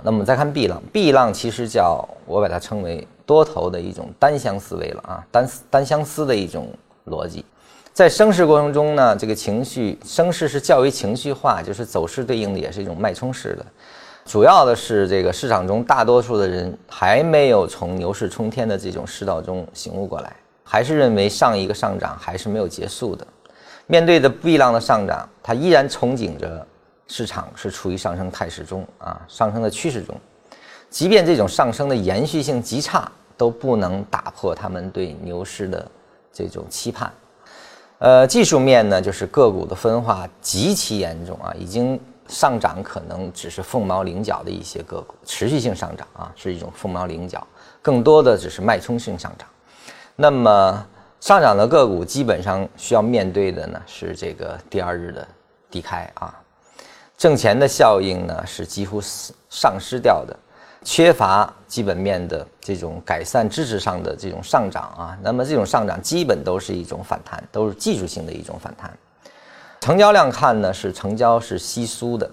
啊。那么再看 B 浪，B 浪其实叫我把它称为多头的一种单相思维了啊，单单相思的一种逻辑。在升势过程中呢，这个情绪升势是较为情绪化，就是走势对应的也是一种脉冲式的。主要的是这个市场中大多数的人还没有从牛市冲天的这种世道中醒悟过来，还是认为上一个上涨还是没有结束的。面对着 B 浪的上涨，他依然憧憬着市场是处于上升态势中啊，上升的趋势中。即便这种上升的延续性极差，都不能打破他们对牛市的这种期盼。呃，技术面呢，就是个股的分化极其严重啊，已经上涨可能只是凤毛麟角的一些个股，持续性上涨啊是一种凤毛麟角，更多的只是脉冲性上涨。那么上涨的个股基本上需要面对的呢是这个第二日的低开啊，挣钱的效应呢是几乎丧失掉的。缺乏基本面的这种改善支持上的这种上涨啊，那么这种上涨基本都是一种反弹，都是技术性的一种反弹。成交量看呢，是成交是稀疏的，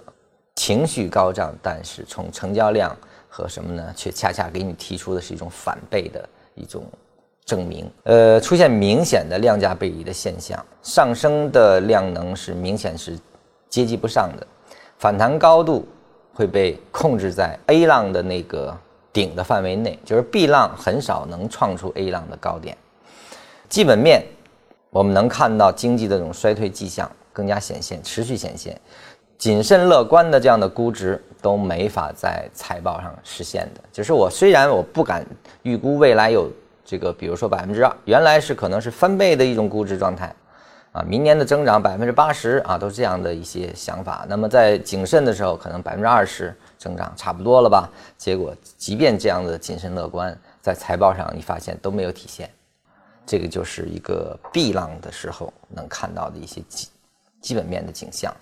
情绪高涨，但是从成交量和什么呢，却恰恰给你提出的是一种反背的一种证明。呃，出现明显的量价背离的现象，上升的量能是明显是接济不上的，反弹高度。会被控制在 A 浪的那个顶的范围内，就是 B 浪很少能创出 A 浪的高点。基本面我们能看到经济的这种衰退迹象更加显现，持续显现。谨慎乐观的这样的估值都没法在财报上实现的。就是我虽然我不敢预估未来有这个，比如说百分之二，原来是可能是翻倍的一种估值状态。啊，明年的增长百分之八十啊，都是这样的一些想法。那么在谨慎的时候，可能百分之二十增长差不多了吧？结果即便这样的谨慎乐观，在财报上你发现都没有体现。这个就是一个避浪的时候能看到的一些基基本面的景象。